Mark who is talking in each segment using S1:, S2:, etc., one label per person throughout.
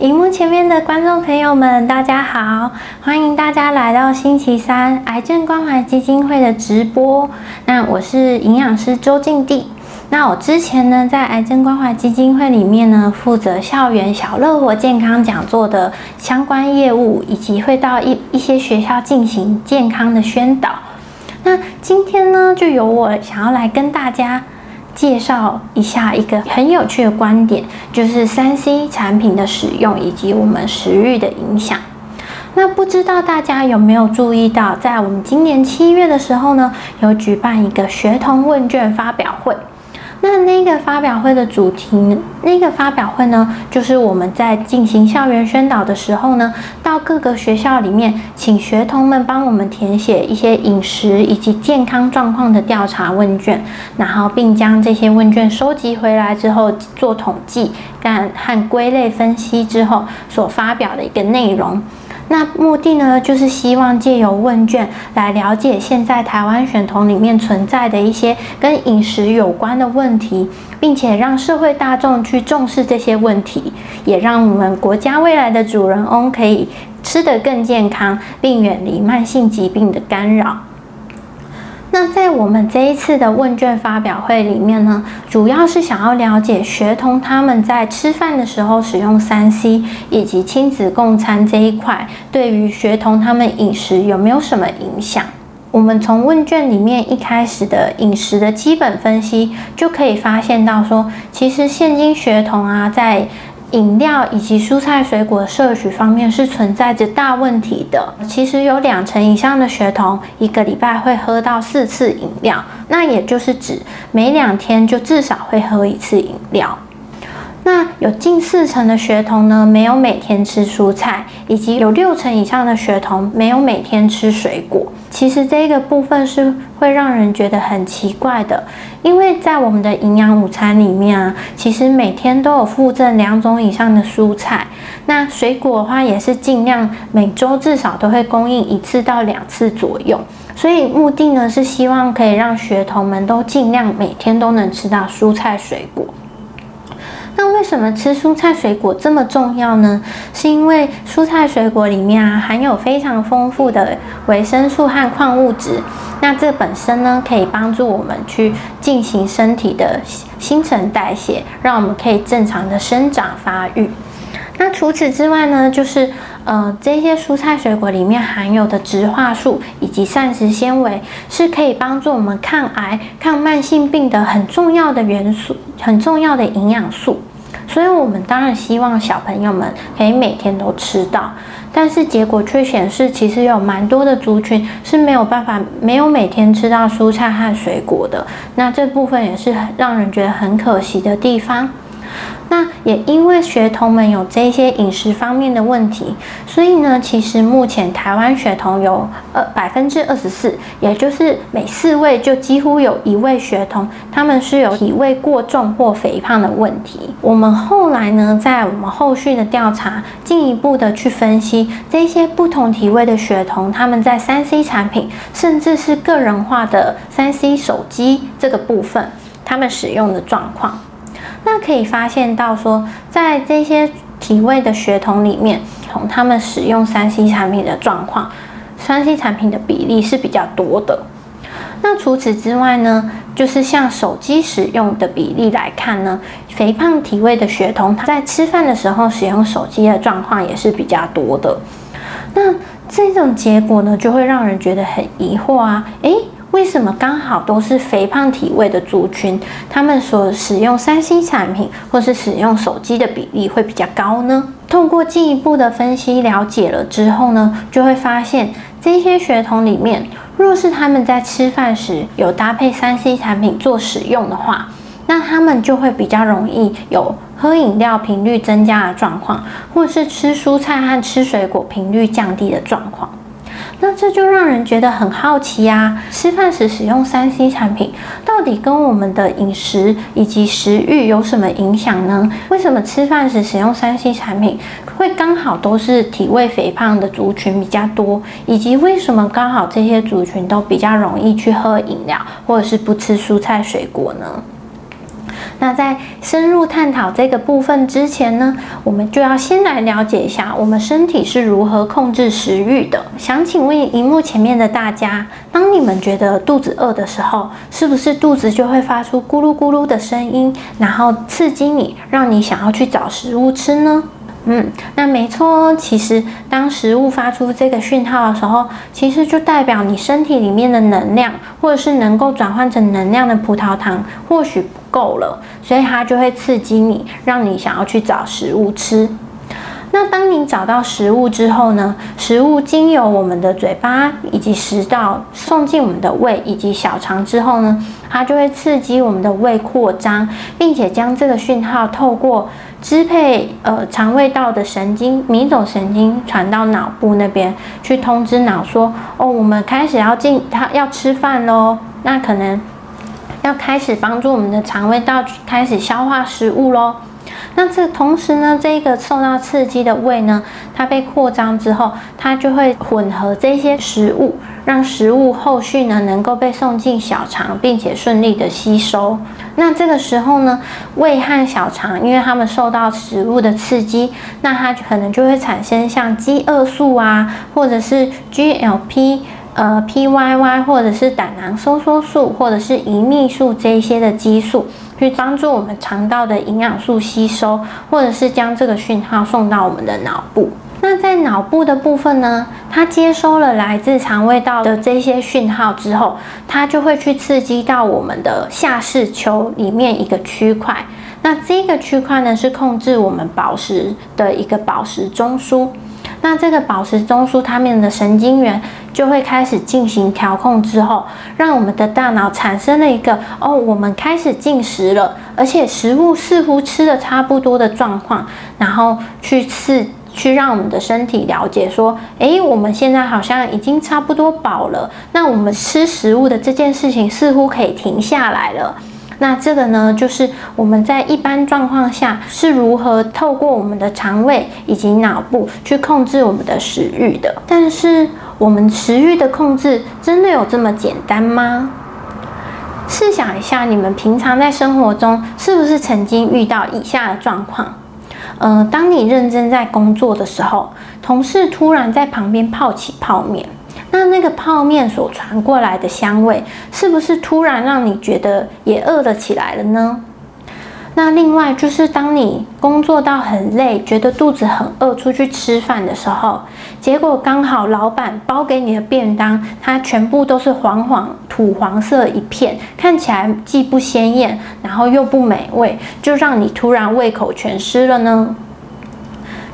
S1: 荧幕前面的观众朋友们，大家好！欢迎大家来到星期三癌症关怀基金会的直播。那我是营养师周静娣。那我之前呢，在癌症关怀基金会里面呢，负责校园小乐活健康讲座的相关业务，以及会到一一些学校进行健康的宣导。那今天呢，就由我想要来跟大家。介绍一下一个很有趣的观点，就是三 C 产品的使用以及我们食欲的影响。那不知道大家有没有注意到，在我们今年七月的时候呢，有举办一个学童问卷发表会。那那个发表会的主题，那个发表会呢，就是我们在进行校园宣导的时候呢，到各个学校里面，请学童们帮我们填写一些饮食以及健康状况的调查问卷，然后并将这些问卷收集回来之后做统计、干和归类分析之后所发表的一个内容。那目的呢，就是希望借由问卷来了解现在台湾选童里面存在的一些跟饮食有关的问题，并且让社会大众去重视这些问题，也让我们国家未来的主人翁可以吃得更健康，并远离慢性疾病的干扰。那在我们这一次的问卷发表会里面呢，主要是想要了解学童他们在吃饭的时候使用三 C 以及亲子共餐这一块，对于学童他们饮食有没有什么影响？我们从问卷里面一开始的饮食的基本分析，就可以发现到说，其实现今学童啊，在饮料以及蔬菜水果摄取方面是存在着大问题的。其实有两成以上的学童一个礼拜会喝到四次饮料，那也就是指每两天就至少会喝一次饮料。那有近四成的学童呢，没有每天吃蔬菜，以及有六成以上的学童没有每天吃水果。其实这个部分是会让人觉得很奇怪的，因为在我们的营养午餐里面啊，其实每天都有附赠两种以上的蔬菜。那水果的话，也是尽量每周至少都会供应一次到两次左右。所以目的呢，是希望可以让学童们都尽量每天都能吃到蔬菜水果。那为什么吃蔬菜水果这么重要呢？是因为蔬菜水果里面啊含有非常丰富的维生素和矿物质，那这本身呢可以帮助我们去进行身体的新陈代谢，让我们可以正常的生长发育。那除此之外呢，就是呃这些蔬菜水果里面含有的植化素以及膳食纤维，是可以帮助我们抗癌、抗慢性病的很重要的元素，很重要的营养素。所以，我们当然希望小朋友们可以每天都吃到，但是结果却显示，其实有蛮多的族群是没有办法没有每天吃到蔬菜和水果的。那这部分也是让人觉得很可惜的地方。那也因为学童们有这些饮食方面的问题，所以呢，其实目前台湾学童有呃百分之二十四，也就是每四位就几乎有一位学童，他们是有体位过重或肥胖的问题。我们后来呢，在我们后续的调查，进一步的去分析这些不同体位的学童，他们在三 C 产品，甚至是个人化的三 C 手机这个部分，他们使用的状况。那可以发现到说，在这些体位的学童里面，从他们使用三 C 产品的状况，三 C 产品的比例是比较多的。那除此之外呢，就是像手机使用的比例来看呢，肥胖体位的学童他在吃饭的时候使用手机的状况也是比较多的。那这种结果呢，就会让人觉得很疑惑啊，诶。为什么刚好都是肥胖体位的族群，他们所使用三 C 产品或是使用手机的比例会比较高呢？通过进一步的分析了解了之后呢，就会发现这些血统里面，若是他们在吃饭时有搭配三 C 产品做使用的话，那他们就会比较容易有喝饮料频率增加的状况，或是吃蔬菜和吃水果频率降低的状况。那这就让人觉得很好奇呀！吃饭时使用三 C 产品，到底跟我们的饮食以及食欲有什么影响呢？为什么吃饭时使用三 C 产品会刚好都是体位肥胖的族群比较多？以及为什么刚好这些族群都比较容易去喝饮料，或者是不吃蔬菜水果呢？那在深入探讨这个部分之前呢，我们就要先来了解一下我们身体是如何控制食欲的。想请问荧幕前面的大家，当你们觉得肚子饿的时候，是不是肚子就会发出咕噜咕噜的声音，然后刺激你，让你想要去找食物吃呢？嗯，那没错。其实当食物发出这个讯号的时候，其实就代表你身体里面的能量，或者是能够转换成能量的葡萄糖或许不够了，所以它就会刺激你，让你想要去找食物吃。那当你找到食物之后呢？食物经由我们的嘴巴以及食道送进我们的胃以及小肠之后呢，它就会刺激我们的胃扩张，并且将这个讯号透过支配呃肠胃道的神经迷走神经传到脑部那边去通知脑说：哦，我们开始要进，它要吃饭喽。那可能要开始帮助我们的肠胃道开始消化食物喽。那这同时呢，这个受到刺激的胃呢，它被扩张之后，它就会混合这些食物，让食物后续呢能够被送进小肠，并且顺利的吸收。那这个时候呢，胃和小肠，因为它们受到食物的刺激，那它可能就会产生像饥饿素啊，或者是 GLP。呃，PYY 或者是胆囊收缩素，或者是胰泌素这些的激素，去帮助我们肠道的营养素吸收，或者是将这个讯号送到我们的脑部。那在脑部的部分呢，它接收了来自肠胃道的这些讯号之后，它就会去刺激到我们的下视丘里面一个区块。那这个区块呢，是控制我们饱食的一个饱食中枢。那这个饱食中枢它们的神经元就会开始进行调控，之后让我们的大脑产生了一个哦，我们开始进食了，而且食物似乎吃的差不多的状况，然后去刺去让我们的身体了解说，诶，我们现在好像已经差不多饱了，那我们吃食物的这件事情似乎可以停下来了。那这个呢，就是我们在一般状况下是如何透过我们的肠胃以及脑部去控制我们的食欲的。但是，我们食欲的控制真的有这么简单吗？试想一下，你们平常在生活中是不是曾经遇到以下的状况？呃，当你认真在工作的时候，同事突然在旁边泡起泡面。那那个泡面所传过来的香味，是不是突然让你觉得也饿了起来了呢？那另外就是当你工作到很累，觉得肚子很饿，出去吃饭的时候，结果刚好老板包给你的便当，它全部都是黄黄土黄色一片，看起来既不鲜艳，然后又不美味，就让你突然胃口全失了呢？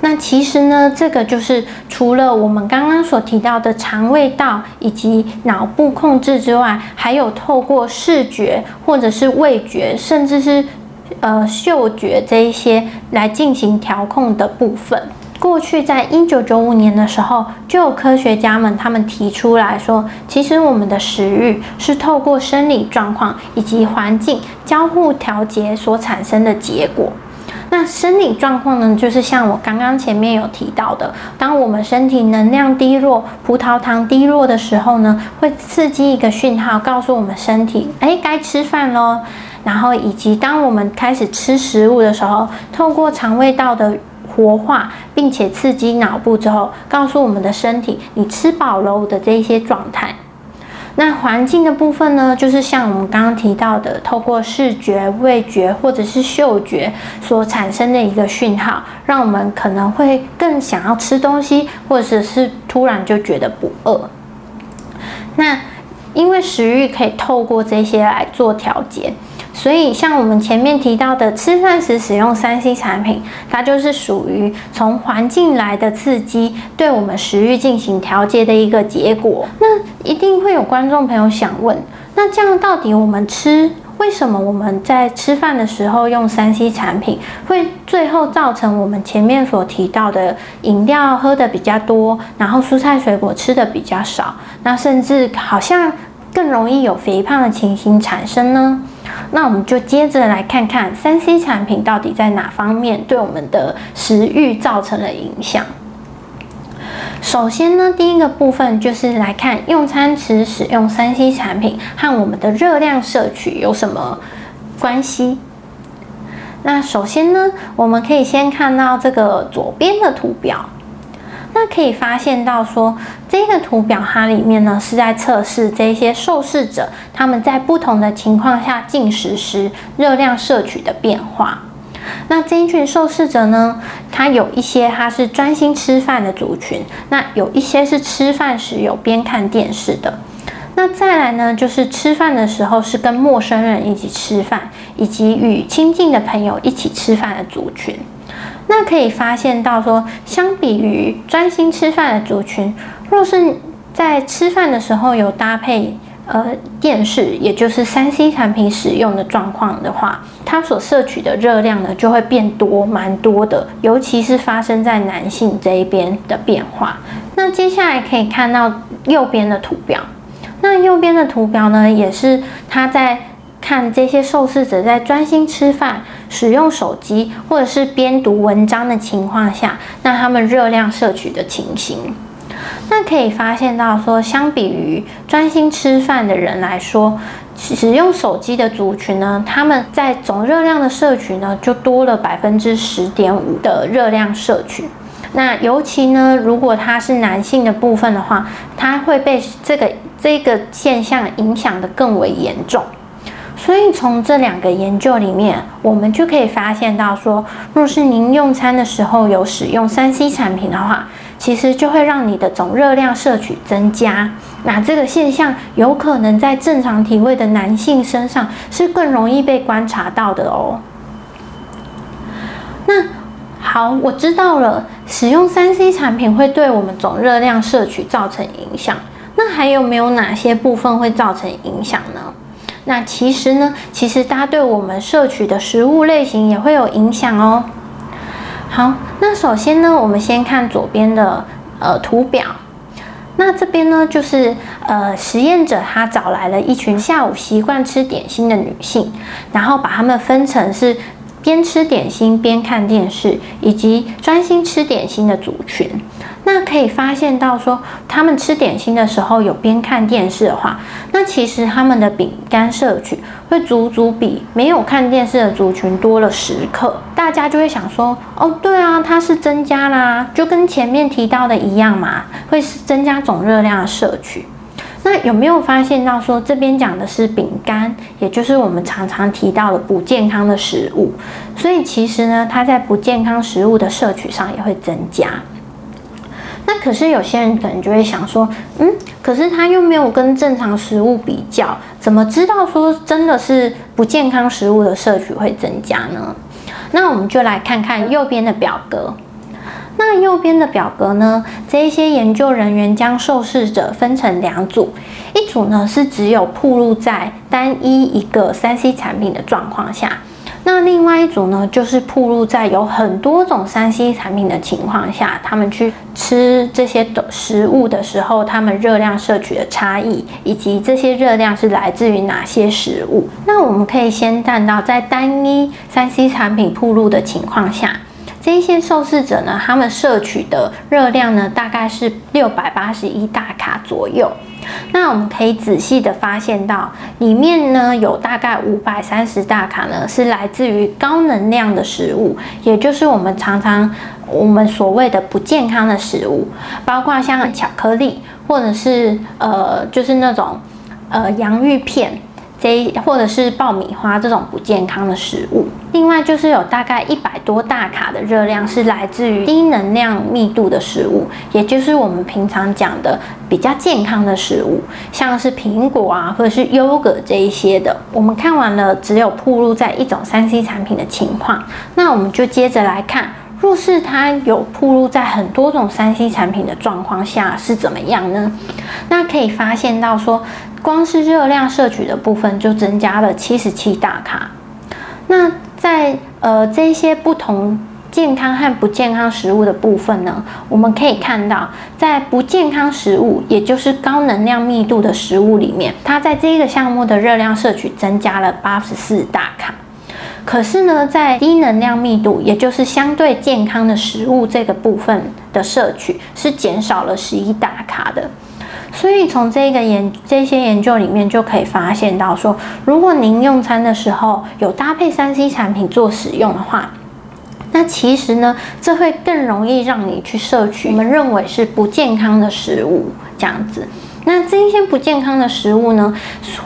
S1: 那其实呢，这个就是除了我们刚刚所提到的肠胃道以及脑部控制之外，还有透过视觉或者是味觉，甚至是呃嗅觉这一些来进行调控的部分。过去在一九九五年的时候，就有科学家们他们提出来说，其实我们的食欲是透过生理状况以及环境交互调节所产生的结果。那生理状况呢，就是像我刚刚前面有提到的，当我们身体能量低落、葡萄糖低落的时候呢，会刺激一个讯号，告诉我们身体，哎，该吃饭喽。然后以及当我们开始吃食物的时候，透过肠胃道的活化，并且刺激脑部之后，告诉我们的身体，你吃饱了的这一些状态。那环境的部分呢，就是像我们刚刚提到的，透过视觉、味觉或者是嗅觉所产生的一个讯号，让我们可能会更想要吃东西，或者是突然就觉得不饿。那因为食欲可以透过这些来做调节。所以，像我们前面提到的，吃饭时使用三 C 产品，它就是属于从环境来的刺激，对我们食欲进行调节的一个结果。那一定会有观众朋友想问：那这样到底我们吃，为什么我们在吃饭的时候用三 C 产品，会最后造成我们前面所提到的饮料喝的比较多，然后蔬菜水果吃的比较少，那甚至好像更容易有肥胖的情形产生呢？那我们就接着来看看三 C 产品到底在哪方面对我们的食欲造成了影响。首先呢，第一个部分就是来看用餐时使用三 C 产品和我们的热量摄取有什么关系。那首先呢，我们可以先看到这个左边的图表。那可以发现到说，这个图表它里面呢是在测试这些受试者他们在不同的情况下进食时热量摄取的变化。那这一群受试者呢，他有一些他是专心吃饭的族群，那有一些是吃饭时有边看电视的。那再来呢，就是吃饭的时候是跟陌生人一起吃饭，以及与亲近的朋友一起吃饭的族群。那可以发现到说，相比于专心吃饭的族群，若是在吃饭的时候有搭配呃电视，也就是三 C 产品使用的状况的话，它所摄取的热量呢就会变多，蛮多的，尤其是发生在男性这一边的变化。那接下来可以看到右边的图表，那右边的图表呢，也是它在。看这些受试者在专心吃饭、使用手机或者是边读文章的情况下，那他们热量摄取的情形，那可以发现到说，相比于专心吃饭的人来说，使用手机的族群呢，他们在总热量的摄取呢，就多了百分之十点五的热量摄取。那尤其呢，如果他是男性的部分的话，他会被这个这个现象影响的更为严重。所以从这两个研究里面，我们就可以发现到说，若是您用餐的时候有使用三 C 产品的话，其实就会让你的总热量摄取增加。那这个现象有可能在正常体位的男性身上是更容易被观察到的哦。那好，我知道了，使用三 C 产品会对我们总热量摄取造成影响。那还有没有哪些部分会造成影响呢？那其实呢，其实它对我们摄取的食物类型也会有影响哦。好，那首先呢，我们先看左边的呃图表。那这边呢，就是呃实验者他找来了一群下午习惯吃点心的女性，然后把她们分成是。边吃点心边看电视，以及专心吃点心的族群，那可以发现到说，他们吃点心的时候有边看电视的话，那其实他们的饼干摄取会足足比没有看电视的族群多了十克。大家就会想说，哦，对啊，它是增加啦，就跟前面提到的一样嘛，会是增加总热量的摄取。那有没有发现到说这边讲的是饼干，也就是我们常常提到的不健康的食物，所以其实呢，它在不健康食物的摄取上也会增加。可是有些人可能就会想说，嗯，可是它又没有跟正常食物比较，怎么知道说真的是不健康食物的摄取会增加呢？那我们就来看看右边的表格。那右边的表格呢？这一些研究人员将受试者分成两组，一组呢是只有暴露在单一一个三 C 产品的状况下，那另外一组呢就是暴露在有很多种三 C 产品的情况下，他们去吃这些的食物的时候，他们热量摄取的差异，以及这些热量是来自于哪些食物。那我们可以先看到，在单一三 C 产品暴露的情况下。这些受试者呢，他们摄取的热量呢，大概是六百八十一大卡左右。那我们可以仔细的发现到，里面呢有大概五百三十大卡呢，是来自于高能量的食物，也就是我们常常我们所谓的不健康的食物，包括像巧克力，或者是呃，就是那种呃洋芋片。这或者是爆米花这种不健康的食物，另外就是有大概一百多大卡的热量是来自于低能量密度的食物，也就是我们平常讲的比较健康的食物，像是苹果啊或者是优格这一些的。我们看完了只有铺露在一种三 C 产品的情况，那我们就接着来看，若是它有铺露在很多种三 C 产品的状况下是怎么样呢？那可以发现到说。光是热量摄取的部分就增加了七十七大卡。那在呃这些不同健康和不健康食物的部分呢，我们可以看到，在不健康食物，也就是高能量密度的食物里面，它在这个项目的热量摄取增加了八十四大卡。可是呢，在低能量密度，也就是相对健康的食物这个部分的摄取是减少了十一大卡的。所以从这个研这些研究里面就可以发现到说，如果您用餐的时候有搭配三 C 产品做使用的话，那其实呢，这会更容易让你去摄取我们认为是不健康的食物，这样子。那这一些不健康的食物呢，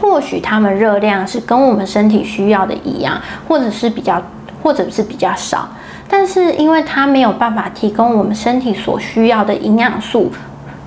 S1: 或许它们热量是跟我们身体需要的一样，或者是比较，或者是比较少，但是因为它没有办法提供我们身体所需要的营养素。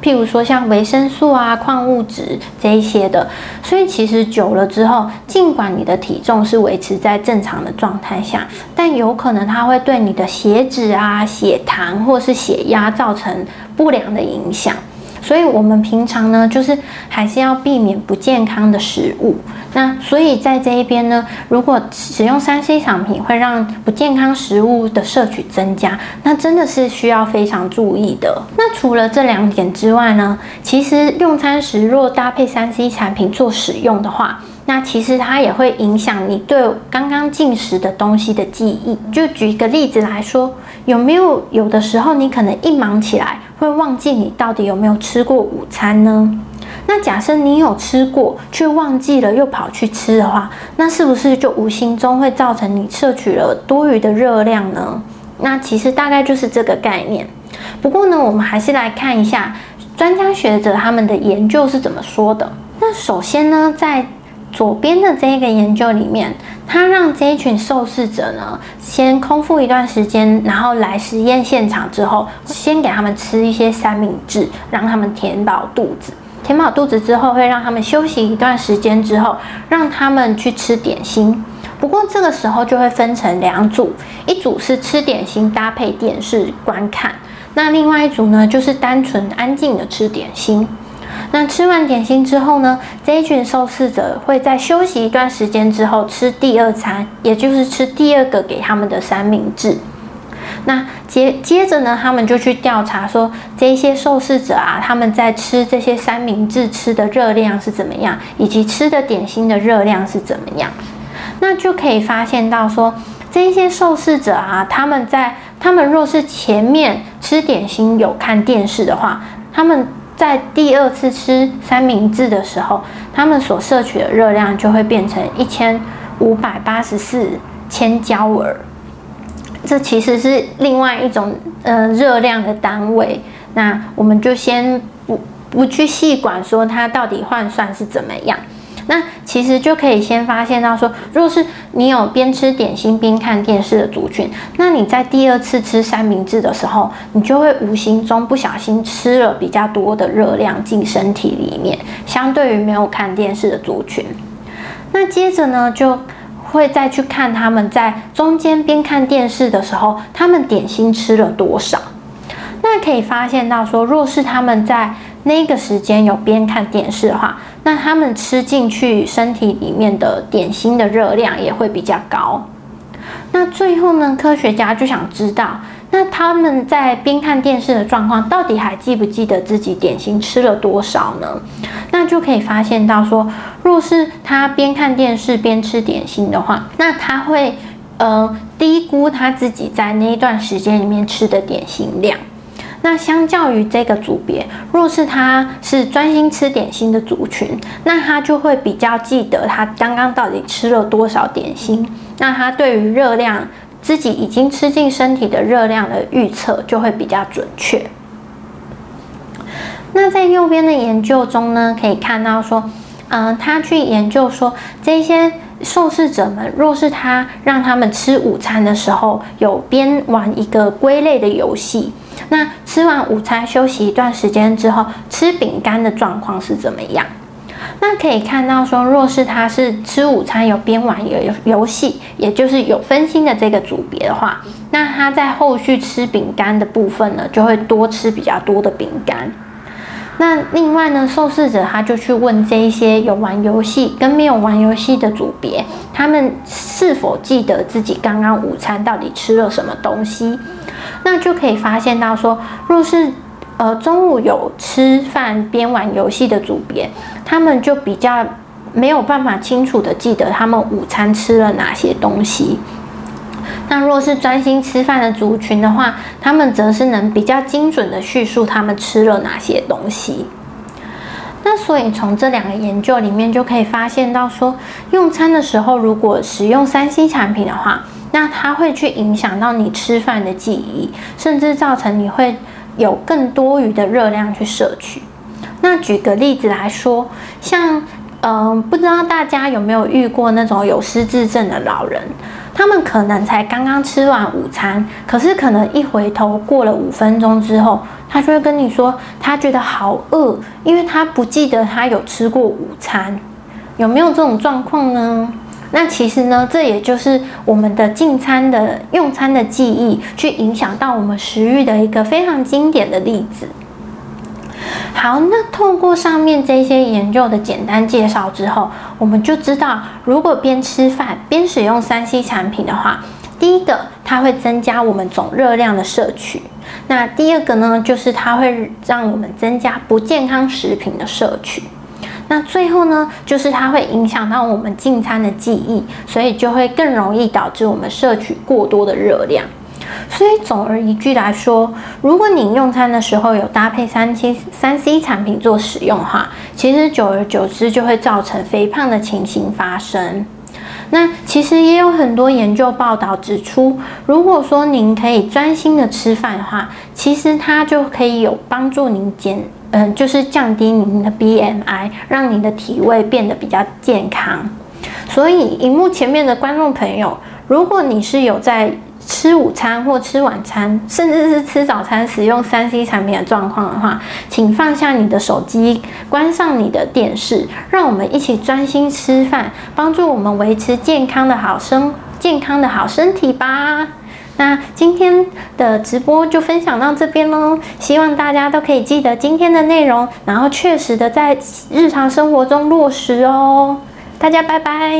S1: 譬如说像维生素啊、矿物质这一些的，所以其实久了之后，尽管你的体重是维持在正常的状态下，但有可能它会对你的血脂啊、血糖或是血压造成不良的影响。所以，我们平常呢，就是还是要避免不健康的食物。那所以在这一边呢，如果使用三 C 产品会让不健康食物的摄取增加，那真的是需要非常注意的。那除了这两点之外呢，其实用餐时若搭配三 C 产品做使用的话，那其实它也会影响你对刚刚进食的东西的记忆。就举一个例子来说，有没有有的时候你可能一忙起来会忘记你到底有没有吃过午餐呢？那假设你有吃过却忘记了又跑去吃的话，那是不是就无形中会造成你摄取了多余的热量呢？那其实大概就是这个概念。不过呢，我们还是来看一下专家学者他们的研究是怎么说的。那首先呢，在左边的这个研究里面，他让这一群受试者呢，先空腹一段时间，然后来实验现场之后，先给他们吃一些三明治，让他们填饱肚子。填饱肚子之后，会让他们休息一段时间之后，让他们去吃点心。不过这个时候就会分成两组，一组是吃点心搭配电视观看，那另外一组呢，就是单纯安静的吃点心。那吃完点心之后呢，这一群受试者会在休息一段时间之后吃第二餐，也就是吃第二个给他们的三明治。那接接着呢，他们就去调查说，这些受试者啊，他们在吃这些三明治吃的热量是怎么样，以及吃的点心的热量是怎么样。那就可以发现到说，这些受试者啊，他们在他们若是前面吃点心有看电视的话，他们在第二次吃三明治的时候，他们所摄取的热量就会变成一千五百八十四千焦耳。这其实是另外一种呃热量的单位，那我们就先不不去细管说它到底换算是怎么样。那其实就可以先发现到说，如果是你有边吃点心边看电视的族群，那你在第二次吃三明治的时候，你就会无形中不小心吃了比较多的热量进身体里面，相对于没有看电视的族群。那接着呢就。会再去看他们在中间边看电视的时候，他们点心吃了多少。那可以发现到说，若是他们在那个时间有边看电视的话，那他们吃进去身体里面的点心的热量也会比较高。那最后呢，科学家就想知道。那他们在边看电视的状况，到底还记不记得自己点心吃了多少呢？那就可以发现到说，若是他边看电视边吃点心的话，那他会呃低估他自己在那一段时间里面吃的点心量。那相较于这个组别，若是他是专心吃点心的族群，那他就会比较记得他刚刚到底吃了多少点心。那他对于热量。自己已经吃进身体的热量的预测就会比较准确。那在右边的研究中呢，可以看到说，嗯，他去研究说，这些受试者们，若是他让他们吃午餐的时候，有边玩一个归类的游戏，那吃完午餐休息一段时间之后，吃饼干的状况是怎么样？那可以看到，说若是他是吃午餐有边玩游游戏，也就是有分心的这个组别的话，那他在后续吃饼干的部分呢，就会多吃比较多的饼干。那另外呢，受试者他就去问这一些有玩游戏跟没有玩游戏的组别，他们是否记得自己刚刚午餐到底吃了什么东西？那就可以发现到说，若是呃，中午有吃饭边玩游戏的组别，他们就比较没有办法清楚的记得他们午餐吃了哪些东西。那若是专心吃饭的族群的话，他们则是能比较精准的叙述他们吃了哪些东西。那所以从这两个研究里面就可以发现到说，用餐的时候如果使用三 C 产品的话，那它会去影响到你吃饭的记忆，甚至造成你会有更多余的热量去摄取。那举个例子来说，像嗯，不知道大家有没有遇过那种有失智症的老人？他们可能才刚刚吃完午餐，可是可能一回头过了五分钟之后，他就会跟你说，他觉得好饿，因为他不记得他有吃过午餐。有没有这种状况呢？那其实呢，这也就是我们的进餐的用餐的记忆，去影响到我们食欲的一个非常经典的例子。好，那透过上面这些研究的简单介绍之后，我们就知道，如果边吃饭边使用三 C 产品的话，第一个它会增加我们总热量的摄取，那第二个呢，就是它会让我们增加不健康食品的摄取，那最后呢，就是它会影响到我们进餐的记忆，所以就会更容易导致我们摄取过多的热量。所以总而一句来说，如果你用餐的时候有搭配三 C 三 C 产品做使用的话，其实久而久之就会造成肥胖的情形发生。那其实也有很多研究报道指出，如果说您可以专心的吃饭的话，其实它就可以有帮助您减，嗯，就是降低您的 BMI，让您的体位变得比较健康。所以，荧幕前面的观众朋友，如果你是有在吃午餐或吃晚餐，甚至是吃早餐，使用三 C 产品的状况的话，请放下你的手机，关上你的电视，让我们一起专心吃饭，帮助我们维持健康的好身健康的好身体吧。那今天的直播就分享到这边喽，希望大家都可以记得今天的内容，然后确实的在日常生活中落实哦。大家拜拜。